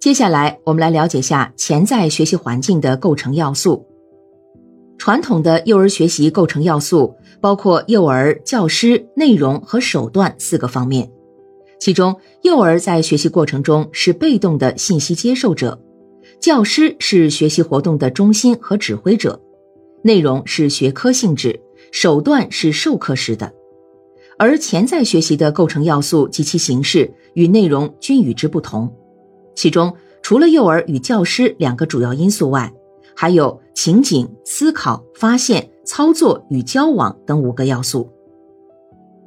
接下来，我们来了解下潜在学习环境的构成要素。传统的幼儿学习构成要素包括幼儿、教师、内容和手段四个方面。其中，幼儿在学习过程中是被动的信息接受者，教师是学习活动的中心和指挥者，内容是学科性质，手段是授课时的。而潜在学习的构成要素及其形式与内容均与之不同。其中，除了幼儿与教师两个主要因素外，还有情景、思考、发现、操作与交往等五个要素。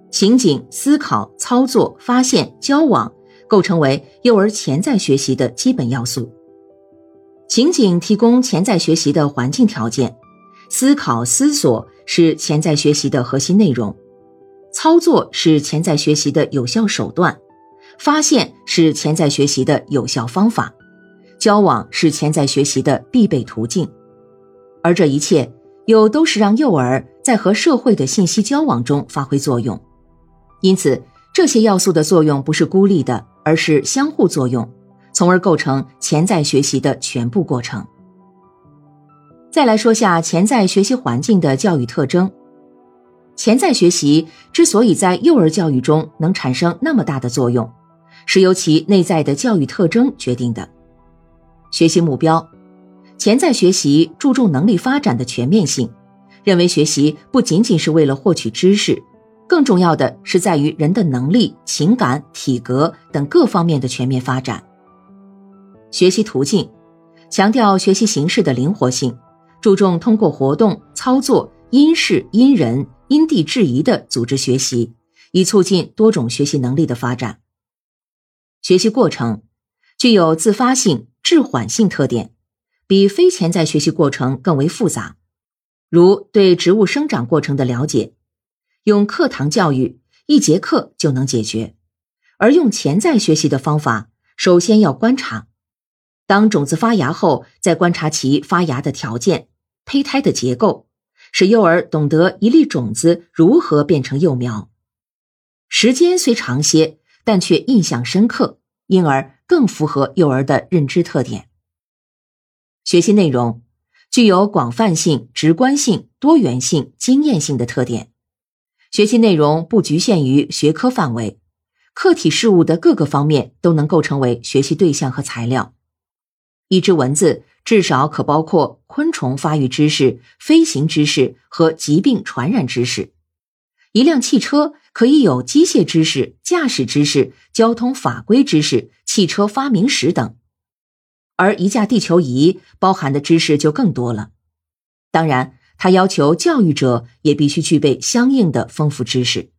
情景、思考、操作、发现、交往构成为幼儿潜在学习的基本要素。情景提供潜在学习的环境条件，思考、思索是潜在学习的核心内容，操作是潜在学习的有效手段。发现是潜在学习的有效方法，交往是潜在学习的必备途径，而这一切又都是让幼儿在和社会的信息交往中发挥作用。因此，这些要素的作用不是孤立的，而是相互作用，从而构成潜在学习的全部过程。再来说下潜在学习环境的教育特征。潜在学习之所以在幼儿教育中能产生那么大的作用。是由其内在的教育特征决定的。学习目标，潜在学习注重能力发展的全面性，认为学习不仅仅是为了获取知识，更重要的是在于人的能力、情感、体格等各方面的全面发展。学习途径，强调学习形式的灵活性，注重通过活动、操作，因事因人因地制宜的组织学习，以促进多种学习能力的发展。学习过程具有自发性、滞缓性特点，比非潜在学习过程更为复杂。如对植物生长过程的了解，用课堂教育一节课就能解决；而用潜在学习的方法，首先要观察，当种子发芽后，再观察其发芽的条件、胚胎的结构，使幼儿懂得一粒种子如何变成幼苗。时间虽长些。但却印象深刻，因而更符合幼儿的认知特点。学习内容具有广泛性、直观性、多元性、经验性的特点。学习内容不局限于学科范围，客体事物的各个方面都能构成为学习对象和材料。一只蚊子至少可包括昆虫发育知识、飞行知识和疾病传染知识。一辆汽车。可以有机械知识、驾驶知识、交通法规知识、汽车发明史等，而一架地球仪包含的知识就更多了。当然，它要求教育者也必须具备相应的丰富知识。